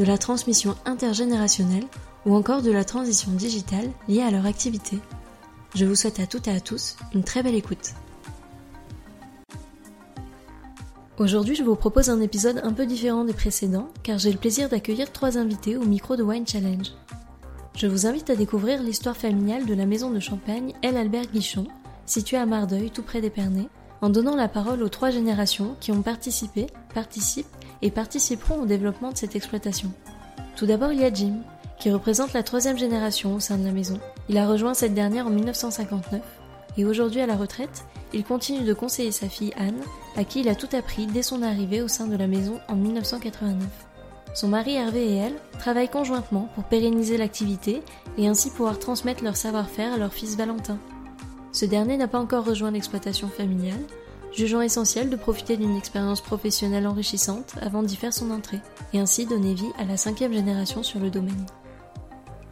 de la transmission intergénérationnelle ou encore de la transition digitale liée à leur activité. Je vous souhaite à toutes et à tous une très belle écoute. Aujourd'hui, je vous propose un épisode un peu différent des précédents car j'ai le plaisir d'accueillir trois invités au micro de Wine Challenge. Je vous invite à découvrir l'histoire familiale de la maison de champagne El Albert Guichon, située à Mardeuil, tout près d'Épernay, en donnant la parole aux trois générations qui ont participé, participent et participeront au développement de cette exploitation. Tout d'abord, il y a Jim, qui représente la troisième génération au sein de la maison. Il a rejoint cette dernière en 1959 et aujourd'hui à la retraite, il continue de conseiller sa fille Anne, à qui il a tout appris dès son arrivée au sein de la maison en 1989. Son mari Hervé et elle travaillent conjointement pour pérenniser l'activité et ainsi pouvoir transmettre leur savoir-faire à leur fils Valentin. Ce dernier n'a pas encore rejoint l'exploitation familiale, jugeant essentiel de profiter d'une expérience professionnelle enrichissante avant d'y faire son entrée, et ainsi donner vie à la cinquième génération sur le domaine.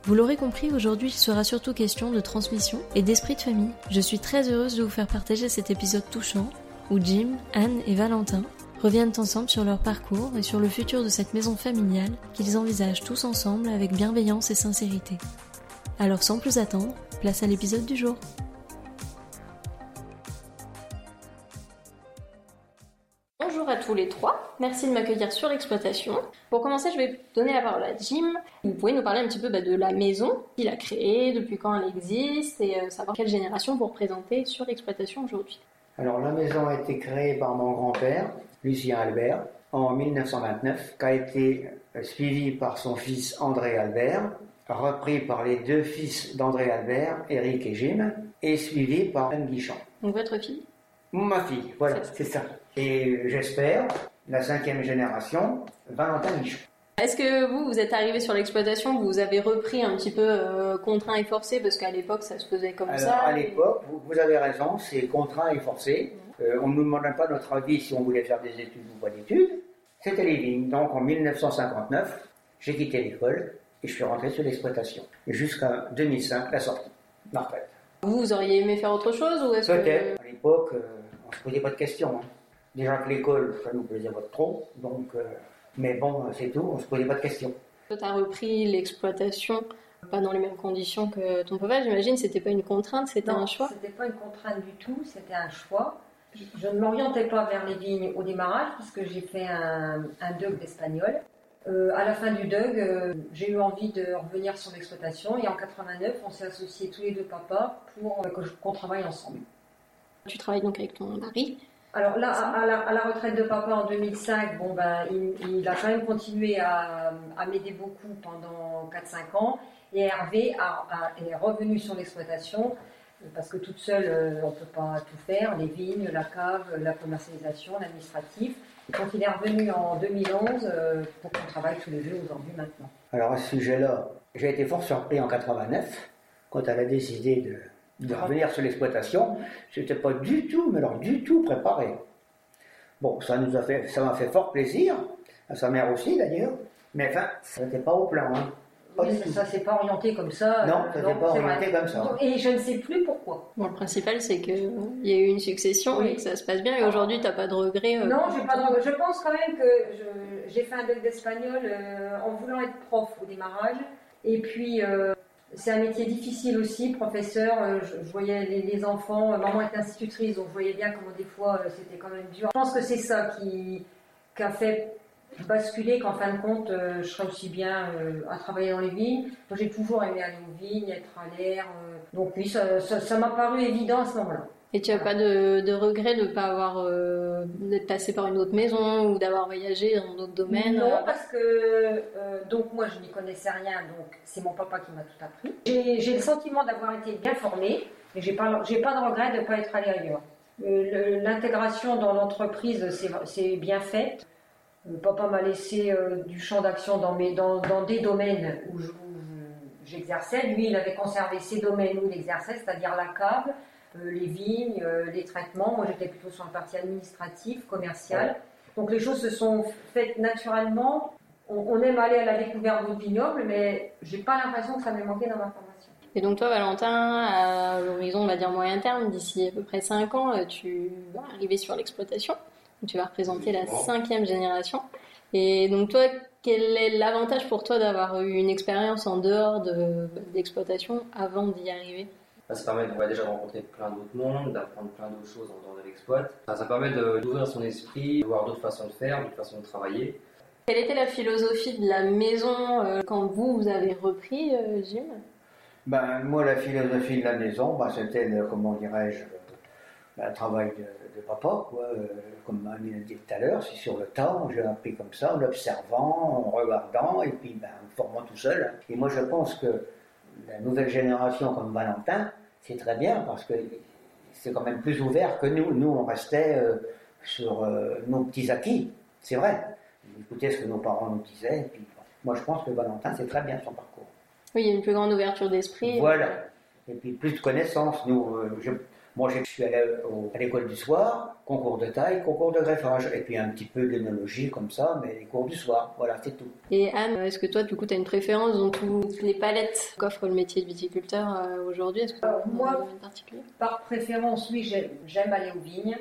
Vous l'aurez compris, aujourd'hui il sera surtout question de transmission et d'esprit de famille. Je suis très heureuse de vous faire partager cet épisode touchant où Jim, Anne et Valentin reviennent ensemble sur leur parcours et sur le futur de cette maison familiale qu'ils envisagent tous ensemble avec bienveillance et sincérité. Alors sans plus attendre, place à l'épisode du jour. À tous les trois, merci de m'accueillir sur l'exploitation. Pour commencer, je vais donner la parole à Jim. Vous pouvez nous parler un petit peu bah, de la maison, qu'il a créée, depuis quand elle existe, et euh, savoir quelle génération vous représentez sur l'exploitation aujourd'hui. Alors la maison a été créée par mon grand-père, Lucien Albert, en 1929, qui a été euh, suivi par son fils André Albert, repris par les deux fils d'André Albert, Eric et Jim, et suivi par Anne Guichon. Donc votre fille? Ma fille, voilà, c'est ça. Et j'espère, la cinquième génération, Valentin Guichon. Est-ce que vous, vous êtes arrivé sur l'exploitation, vous avez repris un petit peu euh, contraint et forcé, parce qu'à l'époque ça se faisait comme Alors, ça à l'époque, vous, vous avez raison, c'est contraint et forcé. Euh, on ne nous demandait pas notre avis si on voulait faire des études ou pas d'études. C'était les vignes. Donc en 1959, j'ai quitté l'école et je suis rentré sur l'exploitation. Jusqu'à 2005, la sortie, la retraite. Vous, vous auriez aimé faire autre chose ou est-ce que... Peut-être. À l'époque, euh, on se posait pas de questions. hein. Déjà que l'école, ça nous plaisait pas trop. Donc, euh, mais bon, c'est tout, on se posait pas de questions. Tu as repris l'exploitation, pas dans les mêmes conditions que ton papa, j'imagine, c'était pas une contrainte, c'était Non, un choix C'était pas une contrainte du tout, c'était un choix. Je ne m'orientais pas vers les vignes au démarrage puisque j'ai fait un, un DUG d'espagnol. Euh, à la fin du DUG, euh, j'ai eu envie de revenir sur l'exploitation et en 89, on s'est associés tous les deux papas pour euh, qu'on travaille ensemble. Tu travailles donc avec ton mari. Alors là, à, à la, à la retraite de papa en 2005, bon ben, il, il a quand même continué à, à m'aider beaucoup pendant 4-5 ans. Et Hervé a- a- est revenu sur l'exploitation parce que toute seule, euh, on ne peut pas tout faire, les vignes, la cave, la commercialisation, l'administratif. Donc il est revenu en 2011 euh, pour qu'on travaille tous les deux aujourd'hui maintenant. Alors à ce sujet-là, j'ai été fort surpris en 89 quand elle a décidé de, de revenir sur l'exploitation. Je n'étais pas du tout, mais alors du tout préparé. Bon, ça nous a fait, ça m'a fait fort plaisir, à sa mère aussi d'ailleurs, mais enfin, ça n'était pas au plan. Hein. Oui, ça- s'est pas orienté comme ça. Non, euh, ça s'est pas orienté vrai. comme ça. Et je ne sais plus pourquoi. Bon, le principal, c'est qu'il y a eu une succession Oui. et que ça se passe bien. Et aujourd'hui, t'as pas de regrets euh, Non, j'ai pas de... Je pense quand même que j'ai fait un doc d'espagnol euh, en voulant être prof au démarrage. Et puis, euh, c'est un métier difficile aussi, professeur. Euh, je, voyais les, enfants, euh, maman est institutrice, donc je voyais bien comment des fois euh, c'était quand même dur. Je pense que c'est ça qui, a fait basculer qu'en fin de compte, je serais aussi bien à travailler dans les vignes. J'ai toujours aimé aller aux vignes, être à l'air. donc oui, ça m'a paru évident à ce moment-là. Et tu as pas de, de regret de pas avoir euh, d'être passé par une autre maison ou d'avoir voyagé dans d'autres domaines Non, euh, parce que euh, donc moi je n'y connaissais rien, donc c'est mon papa qui m'a tout appris. J'ai le sentiment d'avoir été bien formée et j'ai pas j'ai pas de regret de ne pas être allée ailleurs. Euh, le- L'intégration dans l'entreprise c'est- bien faite. papa m'a laissé du champ d'action dans, dans, des domaines où j'exerçais. Lui, il avait conservé ses domaines où il exerçait, c'est-à-dire la cave, les vignes, les traitements. Moi, j'étais plutôt sur la partie administrative, commerciale. Donc les choses se sont faites naturellement. On, aime aller à la découverte d'autres vignobles, mais j'ai pas l'impression que ça m'ait manqué dans ma formation. Et donc toi, Valentin, à l'horizon, on va dire moyen terme, d'ici à peu près 5 ans, euh, tu vas arriver sur l'exploitation. Tu vas représenter la cinquième génération. Et donc toi, quel est l'avantage pour toi d'avoir eu une expérience en dehors d'exploitation avant d'y arriver? Ça permet de, déjà de rencontrer plein d'autres mondes, d'apprendre plein d'autres choses en dehors de l'exploit. Ça, permet d'ouvrir son esprit, de voir d'autres façons de faire, d'autres façons de travailler. Quelle était la philosophie de la maison euh, quand vous, vous avez repris, euh, Jim ben, Moi, la philosophie de la maison, ben, c'était, comment dirais-je, ben, le travail de, papa, quoi. Euh, comme m'a dit tout à l'heure, c'est sur le temps, j'ai appris comme ça, en observant, en regardant, et puis ben, en formant tout seul. Et moi, je pense que la nouvelle génération comme Valentin, c'est très bien parce que c'est quand même plus ouvert que nous. Nous, on restait euh, sur euh, nos petits acquis, c'est vrai. Écoutez ce que nos parents nous disaient. moi, je pense que Valentin, c'est très bien son parcours. Oui, il y a une plus grande ouverture d'esprit. Voilà. Et puis plus de connaissances. Nous, euh, moi, je suis allé à l'école du soir, concours de taille, concours de greffage, et puis un petit peu d'énologie comme ça, mais les cours du soir, voilà, c'est tout. Et Anne, est-ce que toi, du coup, tu as une préférence dans toutes les palettes qu'offre le métier de viticulteur euh, aujourd'hui? Est-ce que euh, moi, par préférence, oui, j'aime aller aux vignes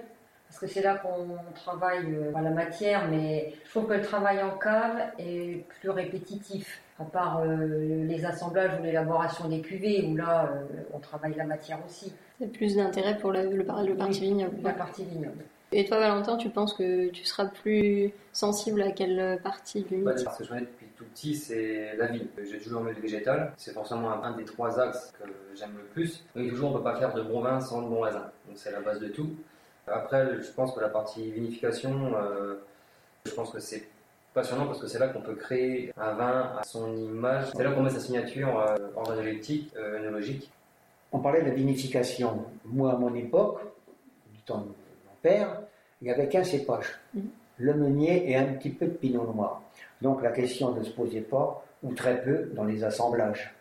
parce que c'est là qu'on travaille euh, la matière, mais je trouve que le travail en cave est plus répétitif, à part les assemblages ou l'élaboration des cuvées, où là, on travaille la matière aussi. C'est plus d'intérêt pour le, le, parti vignoble. La partie vignoble. Et toi, Valentin, tu penses que tu seras plus sensible à quelle partie du mythe Parce que je connais depuis tout petit, c'est la vie. J'ai toujours aimé le végétal. C'est forcément un, des trois axes que j'aime le plus. Et toujours, on ne peut pas faire de bon vin sans de bon raisin. Donc c'est la base de tout. Après, je pense que la partie vinification, euh, je pense que c'est passionnant parce que c'est là qu'on peut créer un vin à son image. C'est là qu'on met sa signature euh, organoleptique, euh, œnologique on parlait de vinification. Moi, à mon époque, du temps de mon père, il n'y avait qu'un cépage, mhm. le meunier et un petit peu de pinot noir. Donc la question ne se posait pas, ou très peu, dans les assemblages.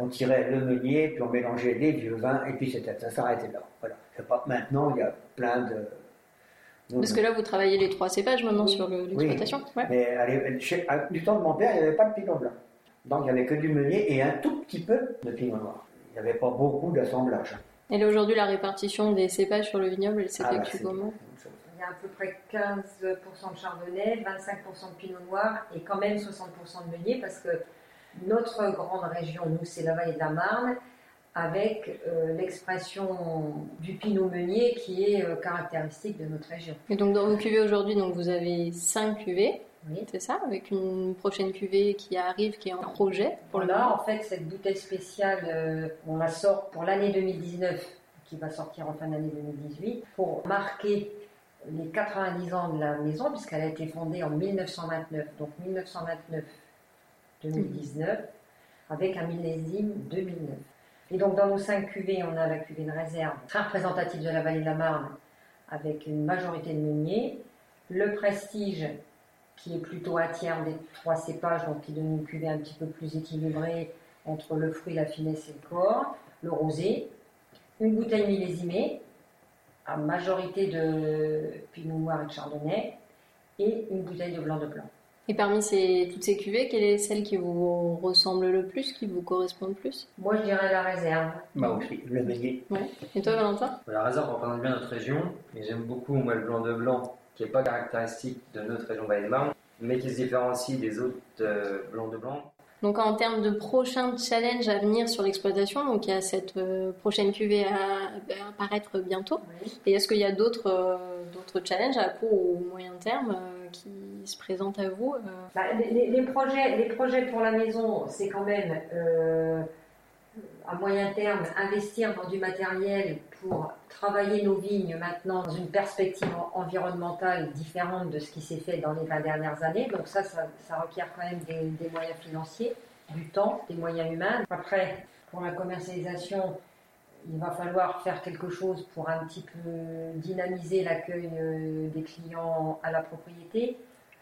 On tirait le meunier, puis on mélangeait les vieux vins, et puis ça s'arrêtait là. Voilà. Pas, maintenant, il y a plein de. Parce que là, vous travaillez les trois cépages maintenant sur l'exploitation oui. Mais du temps de mon père, il n'y avait pas de pinot blanc. Donc il n'y avait que du meunier et un tout petit peu de pinot noir il n'y avait pas beaucoup d'assemblage. Et aujourd'hui, la répartition des cépages sur le vignoble, elle s'effectue ah, comment? Il y a à peu près 15% de chardonnay, 25% de pinot noir et quand même 60% de meunier parce que notre grande région, nous, c'est la vallée de la Marne, avec euh, l'expression du pinot meunier qui est euh, caractéristique de notre région. Et donc dans vos cuvées aujourd'hui, donc vous avez 5 cuvées. C'est ça, avec une prochaine cuvée qui arrive, qui est en projet pour Là, en fait, cette bouteille spéciale, euh, on la sort pour l'année 2019, qui va sortir en fin d'année 2018, pour marquer les 90 ans de la maison, puisqu'elle a été fondée en 1929. Donc 1929-2019, avec un millésime 2009. Et donc dans nos cinq cuvées, on a la cuvée de réserve, très représentative de la vallée de la Marne, avec une majorité de meuniers. Le prestige, qui est plutôt un tiers des trois cépages, donc qui donne une cuvée un petit peu plus équilibrée entre le fruit, la finesse et le corps, le rosé, une bouteille millésimée, à majorité de pinot noir et de chardonnay, et une bouteille de blanc de blanc. Et parmi ces, toutes ces cuvées, quelle est celle qui vous ressemble le plus, qui vous correspond le plus? Moi, je dirais la réserve. Moi aussi, le meunier. Ouais. Et toi, Valentin? La réserve représente bien notre région, mais j'aime beaucoup moi, le blanc de blanc qui n'est pas caractéristique de notre région Vallée de Marne, mais qui se différencie des autres euh, blancs de blanc. Donc en termes de prochains challenges à venir sur l'exploitation, donc il y a cette euh, prochaine cuvée à, apparaître bientôt. Et est-ce qu'il y a d'autres euh, d'autres challenges à court ou moyen terme qui se présentent à vous bah, les, projets, pour la maison, c'est quand même à moyen terme investir dans du matériel pour travailler nos vignes maintenant dans une perspective environnementale différente de ce qui s'est fait dans les 20 dernières années. Donc ça, ça, requiert quand même des, moyens financiers, du temps, des moyens humains. Après, pour la commercialisation, il va falloir faire quelque chose pour un petit peu dynamiser l'accueil euh, des clients à la propriété.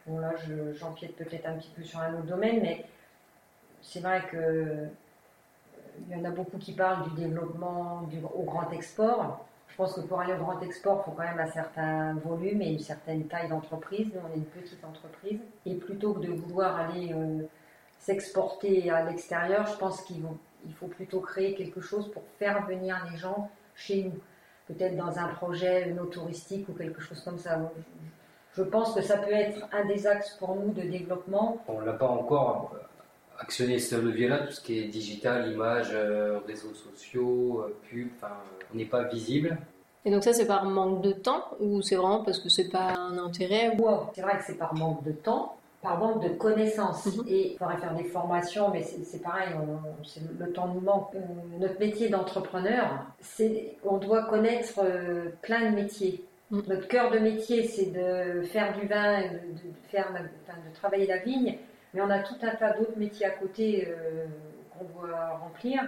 Bon là, je- j'empiète peut-être un petit peu sur un autre domaine, mais c'est vrai que euh, il y en a beaucoup qui parlent du développement du, au grand export. Je pense que pour aller au grand export, il faut quand même un certain volume et une certaine taille d'entreprise. Nous, on est une petite entreprise. Et plutôt que de vouloir aller euh, s'exporter à l'extérieur, je pense qu'il faut plutôt créer quelque chose pour faire venir les gens chez nous. Peut-être dans un projet no touristique ou quelque chose comme ça. Je pense que ça peut être un des axes pour nous de développement. On l'a pas encore actionné ce levier-là, tout ce qui est digital, image, euh, réseaux sociaux, euh, pub, enfin, on n'est pas visible. Et donc ça, c'est par manque de temps ou c'est vraiment parce que c'est pas un intérêt c'est vrai que c'est par manque de temps, par manque de connaissances. Mhm. Et il faudrait faire des formations, mais c'est pareil, on- le temps nous manque. Euh, notre métier d'entrepreneur, c'est on doit connaître euh, plein de métiers. Mhm. Notre cœur de métier, c'est de faire du vin, et de, de faire, la- enfin, de travailler la vigne, mais on a tout un tas d'autres métiers à côté euh, qu'on doit remplir,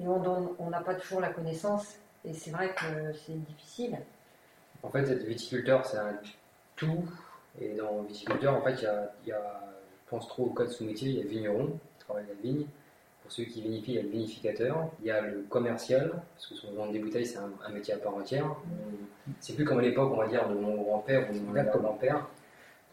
et on n'a pas toujours la connaissance. Et c'est vrai que c'est difficile. En fait, être viticulteur, c'est un tout. Et dans viticulteur, en fait, il y a, il y a- je pense trop au code sous-métier, il y a vigneron, qui travaille la vigne. Pour ceux qui vinifient, il y a le vinificateur. Il y a le commercial, parce que souvent vendre des bouteilles, c'est un, un métier à part entière. C'est plus comme à l'époque, on va dire, de mon grand-père ou de mon grand-père,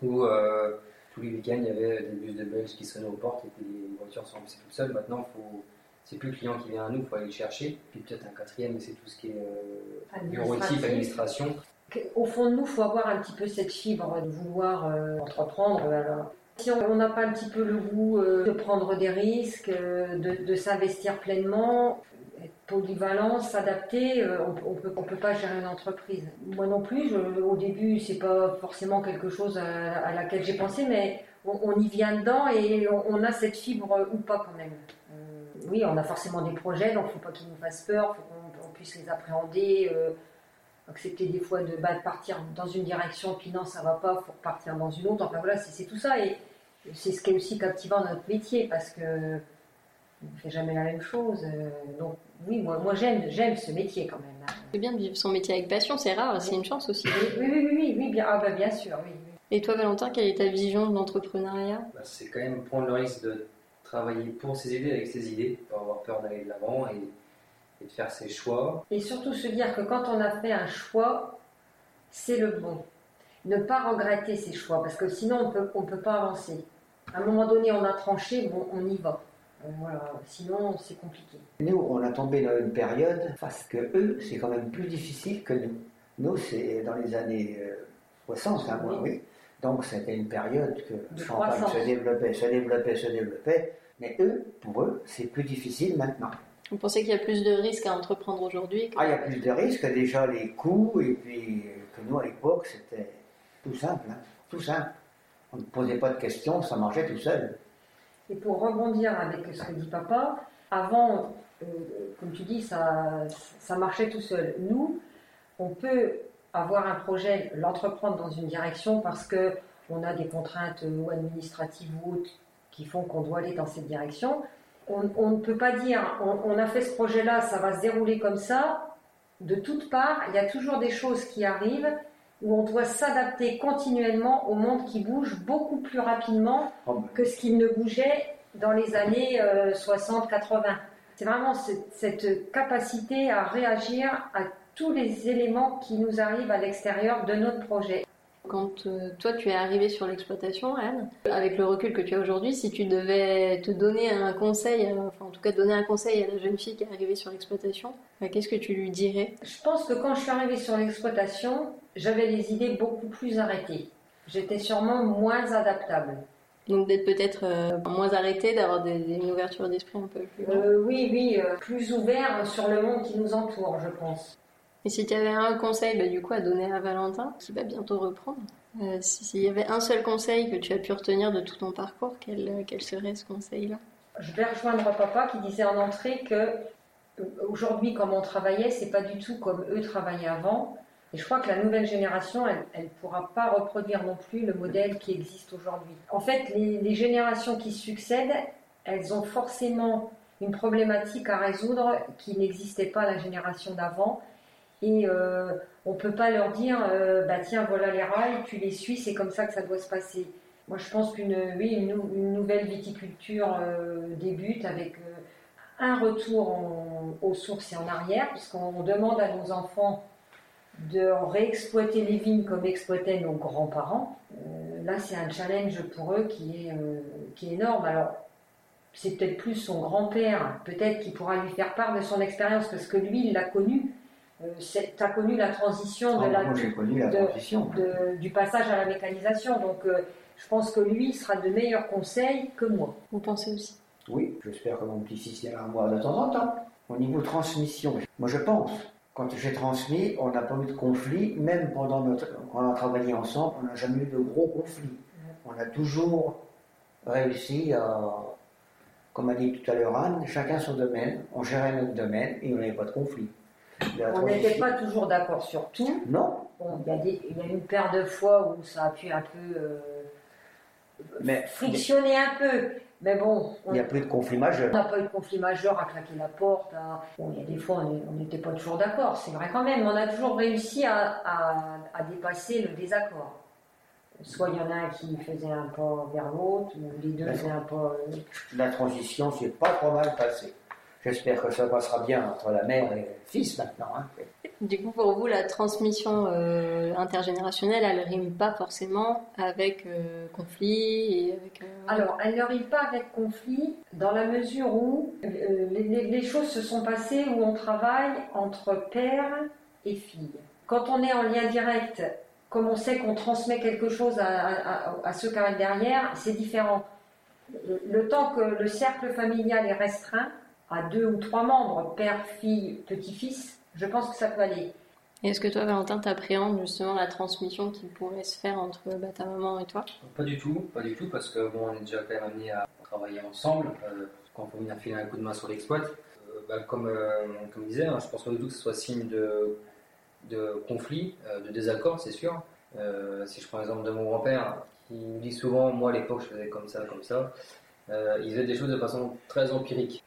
où euh, tous les week-ends, il y avait des bus de Belge qui sonnaient aux portes et puis les voitures sont remplissées toutes seules. Maintenant, faut, c'est plus le client qui vient à nous, il faut aller le chercher. Puis peut-être un quatrième, mais c'est tout ce qui est euh, bureautique, administration. au fond de nous, il faut avoir un petit peu cette fibre de vouloir euh, entreprendre. Alors, si on n'a pas un petit peu le goût euh, de prendre des risques, euh, de, s'investir pleinement, être polyvalent, s'adapter, euh, on, on peut, pas gérer une entreprise. Moi non plus, au début, c'est pas forcément quelque chose à, laquelle j'ai pensé, mais on, y vient dedans et on, on a cette fibre ou pas quand même. Oui, on a forcément des projets, donc faut pas qu'ils nous fassent peur, faut qu'on on puisse les appréhender. Accepter des fois de, bah, de partir dans une direction, puis non, ça va pas, faut repartir dans une autre. Enfin voilà, c'est c'est tout ça. Et c'est ce qui est aussi captivant dans notre métier, parce que on ne fait jamais la même chose. euh, Donc oui, moi, moi j'aime j'aime ce métier quand même. hein. C'est bien de vivre son métier avec passion, c'est rare, c'est une chance aussi. Oui, oui, oui, oui, oui, bien, ah, bah, bien sûr, oui. oui. Et toi, Valentin, quelle est ta vision de l'entrepreneuriat? Bah, c'est quand même prendre le risque de travailler pour ses idées avec ses idées, pas avoir peur d'aller de l'avant et, et de faire ses choix. Et surtout se dire que quand on a fait un choix, c'est le bon. Ne pas regretter ses choix, parce que sinon on peut, on peut pas avancer. À un moment donné, on a tranché, bon, on y va. Euh, voilà, sinon c'est compliqué. Nous, on a tombé dans une période parce que eux, c'est quand même plus difficile que nous. Nous, c'est dans les années euh, 60, hein, moi, Oui. oui. Donc, c'était une période que De Champagne croissance. se développait, se développait, se développait. Mais eux, pour eux, c'est plus difficile maintenant. Vous pensez qu'il y a plus de risques à entreprendre aujourd'hui que- Ah, il y a plus de risques, déjà les coûts, et puis euh, que nous, à l'époque, c'était tout simple. hein, tout simple. On ne posait pas de questions, ça marchait tout seul. Et pour rebondir avec ce que dit papa, avant, euh, comme tu dis, ça, ça marchait tout seul. Nous, on peut avoir un projet, l'entreprendre dans une direction parce que on a des contraintes ou administratives ou autres qui font qu'on doit aller dans cette direction. On, on ne peut pas dire, on, on a fait ce projet-là, ça va se dérouler comme ça. De toutes parts, il y a toujours des choses qui arrivent où on doit s'adapter continuellement au monde qui bouge beaucoup plus rapidement Oh, ben, que ce qu'il ne bougeait dans les années 60-80. C'est vraiment cette, cette capacité à réagir à tous les éléments qui nous arrivent à l'extérieur de notre projet. Quand euh, toi tu es arrivée sur l'exploitation, Anne, avec le recul que tu as aujourd'hui, si tu devais te donner un conseil, euh, enfin en tout cas donner un conseil à la jeune fille qui est arrivée sur l'exploitation, euh, qu'est-ce que tu lui dirais? Je pense que quand je suis arrivée sur l'exploitation, j'avais les idées beaucoup plus arrêtées. J'étais sûrement moins adaptable. Donc d'être peut-être moins arrêtée, d'avoir des, des- une ouverture d'esprit un peu plus oui, oui, plus ouvert sur le monde qui nous entoure, je pense. Et si tu avais un conseil bah, du coup à donner à Valentin, qui va bientôt reprendre, euh, si- s'il y avait un seul conseil que tu as pu retenir de tout ton parcours, quel, euh, serait ce conseil-là? Je vais rejoindre papa qui disait en entrée que euh, aujourd'hui, comme on travaillait, c'est pas du tout comme eux travaillaient avant. Et je crois que la nouvelle génération, elle ne pourra pas reproduire non plus le modèle qui existe aujourd'hui. En fait, les, générations qui succèdent, elles ont forcément une problématique à résoudre qui n'existait pas la génération d'avant. Et euh, on ne peut pas leur dire, euh, bah tiens, voilà les rails, tu les suis, c'est comme ça que ça doit se passer. Moi, je pense qu'une oui, une, nou- une nouvelle viticulture euh, débute avec un retour aux sources et en arrière, puisqu'on demande à nos enfants de réexploiter les vignes comme exploitaient nos grands-parents. Là, c'est un challenge pour eux qui est, qui est énorme. Alors, c'est peut-être plus son grand-père, peut-être qui pourra lui faire part de son expérience, parce que lui, il l'a connu. Euh, tu as connu la transition de Ah, la, moi, j'ai connu la de- transition. de- du passage à la mécanisation. Donc, euh, je pense que lui sera de meilleurs conseils que moi. Vous pensez aussi? Oui, j'espère que mon petit-fils ira à moi de temps en temps. Au niveau transmission, moi je pense, quand j'ai transmis, on n'a pas eu de conflit, même pendant notre, quand on a travaillé ensemble, on n'a jamais eu de gros conflits. On a toujours réussi à, comme a dit tout à l'heure Anne, chacun son domaine, on gérait notre domaine et on n'avait pas de conflit. On n'était pas toujours d'accord sur tout. Non, Bon, il, y a des- il y a une paire de fois où ça a pu un peu euh, mais frictionner un peu. Mais bon, on il n'y a plus de conflit majeur. n'a pas eu de conflit majeur à claquer la porte. à- Bon, il y a des fois, on on n'était pas toujours d'accord, c'est vrai quand même. On a toujours réussi à, à- à dépasser le désaccord. Soit il y en a un qui faisait un pas vers l'autre, ou les deux faisaient un pas. euh, La transition s'est pas trop mal passée. J'espère que ça passera bien entre la mère et le fils maintenant. hein. Du coup, pour vous, la transmission euh, intergénérationnelle, elle rime pas forcément avec euh, conflit et avec. euh, Alors, elle ne rime pas avec conflit dans la mesure où euh, les, choses se sont passées où on travaille entre père et fille. Quand on est en lien direct, comme on sait qu'on transmet quelque chose à, à- à- à ceux qui arrivent derrière, c'est différent. Le, le temps que le cercle familial est restreint à deux ou trois membres, père, fille, petit-fils, je pense que ça peut aller. Est-ce que toi, Valentin, t'appréhendes justement la transmission qui pourrait se faire entre bah, ta maman et toi? Pas du tout, pas du tout, parce que bon, on est déjà quand même amené à travailler ensemble. euh, quand il faut venir filer un coup de main sur l'exploit, Euh, bah, comme, euh, comme je disais, hein, je pense pas du tout que ce soit signe de, de conflit, euh, de désaccord, c'est sûr. Euh, si je prends l'exemple de mon grand-père, qui me dit souvent, moi à l'époque je faisais comme ça, comme ça, euh, il faisait des choses de façon très empirique.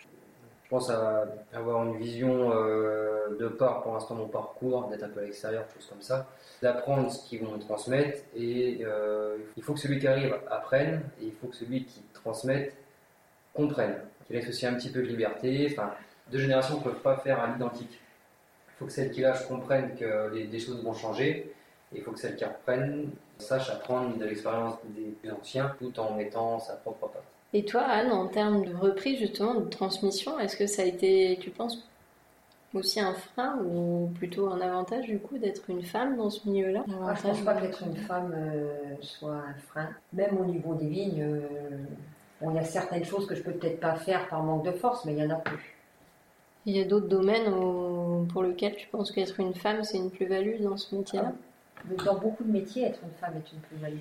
Je pense à avoir une vision euh, de part pour l'instant mon parcours, d'être un peu à l'extérieur, choses comme ça, d'apprendre ce qu'ils vont me transmettre et euh, il faut que celui qui arrive apprenne et il faut que celui qui transmette comprenne, qu'il laisse aussi un petit peu de liberté. Enfin, deux générations ne peuvent pas faire à l'identique. Il faut que celle qui lâche comprenne que les, des choses vont changer et il faut que celle qui reprenne sache apprendre de l'expérience des plus anciens tout en mettant sa propre patte. Et toi, Anne, en termes de reprise justement, de transmission, est-ce que ça a été, tu penses, aussi un frein ou plutôt un avantage du coup d'être une femme dans ce milieu-là? Ah, je pense pas qu'être une femme euh, soit un frein. Même au niveau des vignes, euh, bon, il y a certaines choses que je peux peut-être pas faire par manque de force, mais il y en a plus. Il y a d'autres domaines où- pour lesquels tu penses qu'être une femme, c'est une plus-value dans ce métier-là? Dans beaucoup de métiers, être une femme est une plus-value.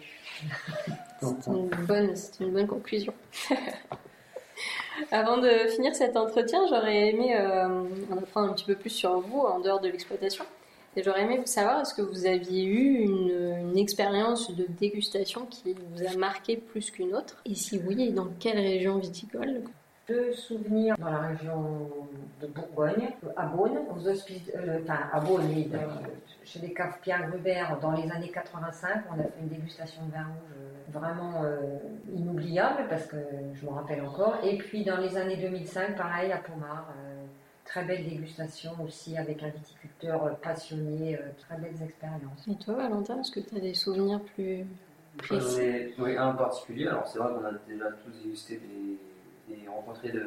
C'est une bonne, c'est une bonne conclusion. Avant de finir cet entretien, j'aurais aimé euh, en apprendre un petit peu plus sur vous en dehors de l'exploitation. Et j'aurais aimé vous savoir, est-ce que vous aviez eu une, une expérience de dégustation qui vous a marqué plus qu'une autre? Et si oui, et dans quelle région viticole? Deux souvenirs dans la région de Bourgogne, à Beaune, aux hospices, euh, enfin à Beaune, chez les caves Pierre Grubert, dans les années 85, on a fait une dégustation de vin rouge euh, vraiment euh, inoubliable parce que je me rappelle encore. Et puis dans les années 2005, pareil à Pomard, euh, très belle dégustation aussi avec un viticulteur passionné, très belles expériences. Et toi, Valentin, est-ce que tu as des souvenirs plus précis ai oui, un en particulier. Alors, c'est vrai qu'on a déjà tous dégusté des, et rencontré de,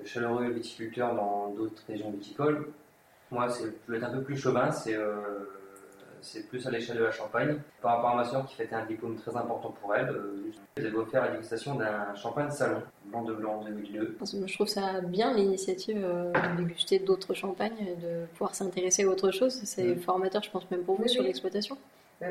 de chaleureux viticulteurs dans d'autres régions viticoles. Moi, c'est je vais être un peu plus chauvin, c'est euh, c'est plus à l'échelle de la Champagne. Par rapport à ma soeur qui fêtait un diplôme très important pour elle, euh, elle avait offert la dégustation d'un champagne salon, blanc de blanc 2002. Parce que Je trouve ça bien l'initiative euh, de déguster d'autres champagnes, et de pouvoir s'intéresser à autre chose. C'est Mm. formateur, je pense, même pour vous Oui, sur oui. l'exploitation. Euh,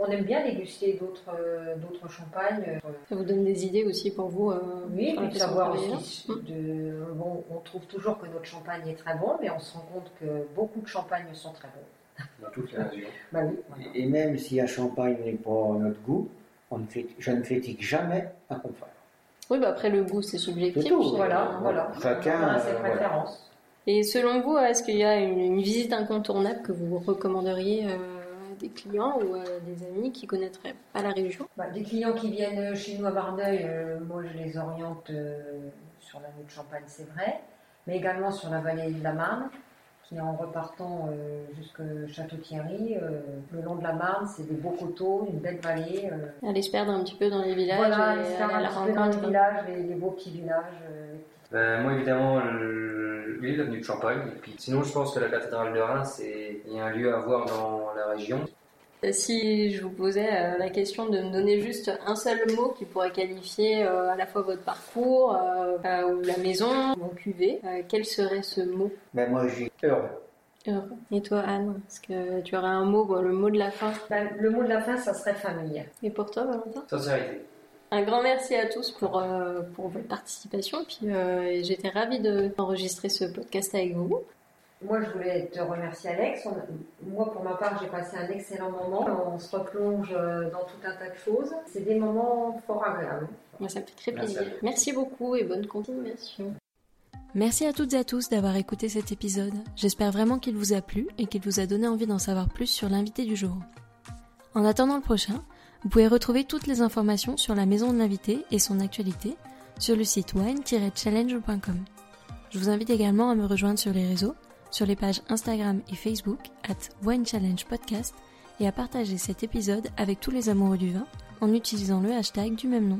on aime bien déguster d'autres euh, d'autres champagnes. euh, Ça vous donne des idées aussi pour vous euh, Oui, façon savoir aussi. là De, bon, on trouve toujours que notre champagne est très bon, mais on se rend compte que beaucoup de champagnes sont très bons. dans toutes les régions. Bah oui, voilà. Et même si un champagne n'est pas à notre goût, on ne fait- je ne critique jamais un confrère. Oui, bah après le goût, c'est subjectif. Tout. Voilà, voilà. Chacun, a ses voilà. préférences. Et selon vous, est-ce qu'il y a une, une visite incontournable que vous recommanderiez euh, des clients ou des amis qui connaîtraient pas la région? Bah, Des clients qui viennent chez nous à Bardeuil, moi je les oriente sur la de Champagne, c'est vrai, mais également sur la vallée de la Marne qui en repartant euh, jusqu'à Château-Thierry, euh, le long de la Marne, c'est des beaux coteaux, une belle vallée. Euh. Aller se perdre un petit peu dans les villages. Voilà, aller se perdre un petit peu dans les villages, les, beaux petits villages. Ben, moi, évidemment, le... oui, l'avenue de Champagne. Et puis, sinon, je pense que la cathédrale de Reims, c'est il y a un lieu à voir dans la région. Euh, si je vous posais euh, la question de me donner juste un seul mot qui pourrait qualifier euh, à la fois votre parcours ou la maison, mon QV, quel serait ce mot? Ben Moi, j'ai heureux. Heureux. Et toi, Anne Est-ce que tu aurais un mot, le mot de la fin? Ben, Le mot de la fin, ça serait famille. Et pour toi, Valentin? Sincérité. Un grand merci à tous pour, pour votre participation. Puis j'étais ravie d'enregistrer ce podcast avec vous. Moi, je voulais te remercier, Alex. moi, pour ma part, j'ai passé un excellent moment. On se replonge euh, dans tout un tas de choses. C'est des moments fort agréables. Moi, ça me fait très plaisir. Merci beaucoup et bonne continuation. Merci à toutes et à tous d'avoir écouté cet épisode. J'espère vraiment qu'il vous a plu et qu'il vous a donné envie d'en savoir plus sur l'invité du jour. En attendant le prochain, vous pouvez retrouver toutes les informations sur la maison de l'invité et son actualité sur le site wine-challenge.com. Je vous invite également à me rejoindre sur les réseaux sur les pages Instagram et Facebook at Wine Challenge Podcast et à partager cet épisode avec tous les amoureux du vin en utilisant le hashtag du même nom.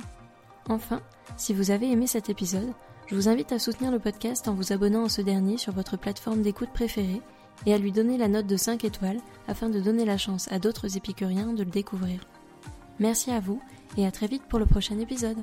Enfin, si vous avez aimé cet épisode, je vous invite à soutenir le podcast en vous abonnant à ce dernier sur votre plateforme d'écoute préférée et à lui donner la note de 5 étoiles afin de donner la chance à d'autres épicuriens de le découvrir. Merci à vous et à très vite pour le prochain épisode.